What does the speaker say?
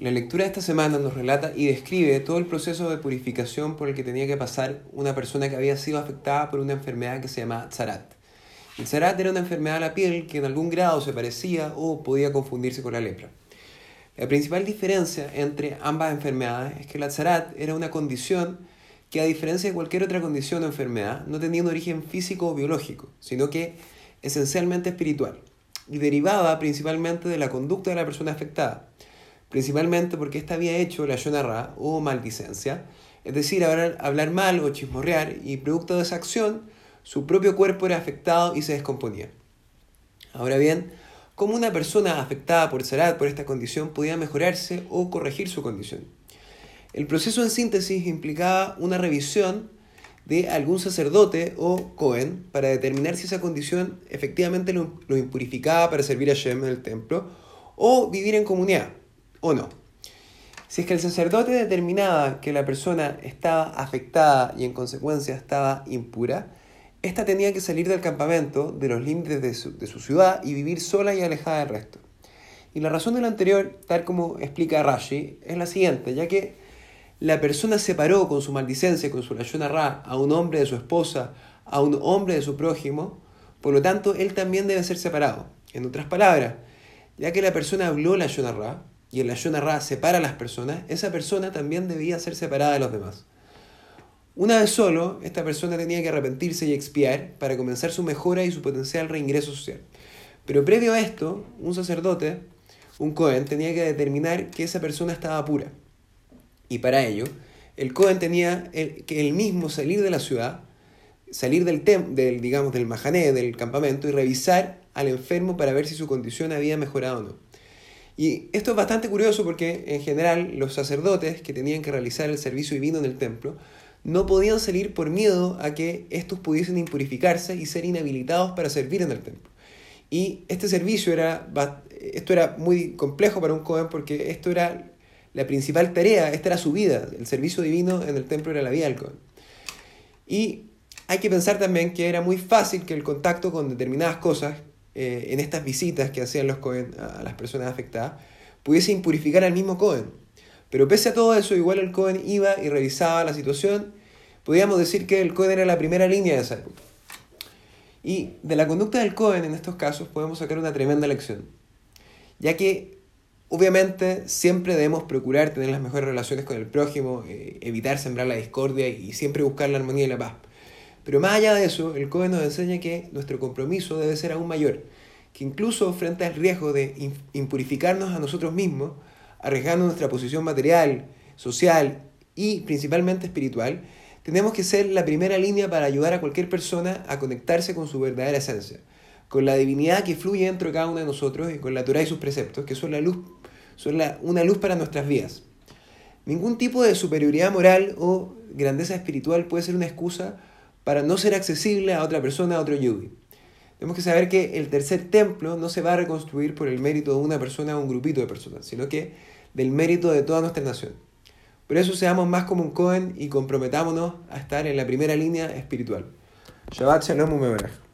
La lectura de esta semana nos relata y describe todo el proceso de purificación por el que tenía que pasar una persona que había sido afectada por una enfermedad que se llama Tzarat. El Tzarat era una enfermedad de la piel que en algún grado se parecía o podía confundirse con la lepra. La principal diferencia entre ambas enfermedades es que la Tzarat era una condición que a diferencia de cualquier otra condición o enfermedad no tenía un origen físico o biológico, sino que esencialmente espiritual y derivaba principalmente de la conducta de la persona afectada principalmente porque ésta había hecho la yonarra o maldicencia, es decir, hablar, mal o chismorrear, y producto de esa acción, su propio cuerpo era afectado y se descomponía. Ahora bien, ¿cómo una persona afectada por Sarat, por esta condición, podía mejorarse o corregir su condición? El proceso en síntesis implicaba una revisión de algún sacerdote o Cohen para determinar si esa condición efectivamente lo, lo impurificaba para servir a Shem en el templo o vivir en comunidad o no. Si es que el sacerdote determinaba que la persona estaba afectada y en consecuencia estaba impura, ésta tenía que salir del campamento, de los límites de su, ciudad y vivir sola y alejada del resto. Y la razón de lo anterior, tal como explica Rashi, es la siguiente, ya que la persona separó con su maldicencia, con su layuna ra, a un hombre de su esposa, a un hombre de su prójimo, por lo tanto, él también debe ser separado. En otras palabras, ya que la persona habló la ra, y el la Ra separa a las personas, esa persona también debía ser separada de los demás. Una vez solo, esta persona tenía que arrepentirse y expiar para comenzar su mejora y su potencial reingreso social. Pero previo a esto, un sacerdote, un Cohen, tenía que determinar que esa persona estaba pura. Y para ello, el Cohen tenía que él mismo salir de la ciudad, salir del, tem, del, digamos, del mahané, del campamento, y revisar al enfermo para ver si su condición había mejorado o no. Y esto es bastante curioso porque en general los sacerdotes que tenían que realizar el servicio divino en el templo no podían salir por miedo a que estos pudiesen impurificarse y ser inhabilitados para servir en el templo. Y este servicio era, esto era muy complejo para un joven porque esto era la principal tarea, esta era su vida, el servicio divino en el templo era la vida del joven. Y hay que pensar también que era muy fácil que el contacto con determinadas cosas eh, en estas visitas que hacían los Cohen a las personas afectadas, pudiese impurificar al mismo Cohen. Pero pese a todo eso, igual el Cohen iba y revisaba la situación. Podríamos decir que el Cohen era la primera línea de esa época. Y de la conducta del Cohen en estos casos podemos sacar una tremenda lección. Ya que obviamente siempre debemos procurar tener las mejores relaciones con el prójimo, eh, evitar sembrar la discordia y siempre buscar la armonía y la paz. Pero más allá de eso, el COE nos enseña que nuestro compromiso debe ser aún mayor, que incluso frente al riesgo de impurificarnos a nosotros mismos, arriesgando nuestra posición material, social y principalmente espiritual, tenemos que ser la primera línea para ayudar a cualquier persona a conectarse con su verdadera esencia, con la divinidad que fluye dentro de cada uno de nosotros y con la Torah y sus preceptos, que son la luz, son una luz para nuestras vidas. Ningún tipo de superioridad moral o grandeza espiritual puede ser una excusa para no ser accesible a otra persona, a otro yugi. Tenemos que saber que el tercer templo no se va a reconstruir por el mérito de una persona o un grupito de personas, sino que del mérito de toda nuestra nación. Por eso seamos más como un Cohen y comprometámonos a estar en la primera línea espiritual. Shabbat Shalom Umebrach.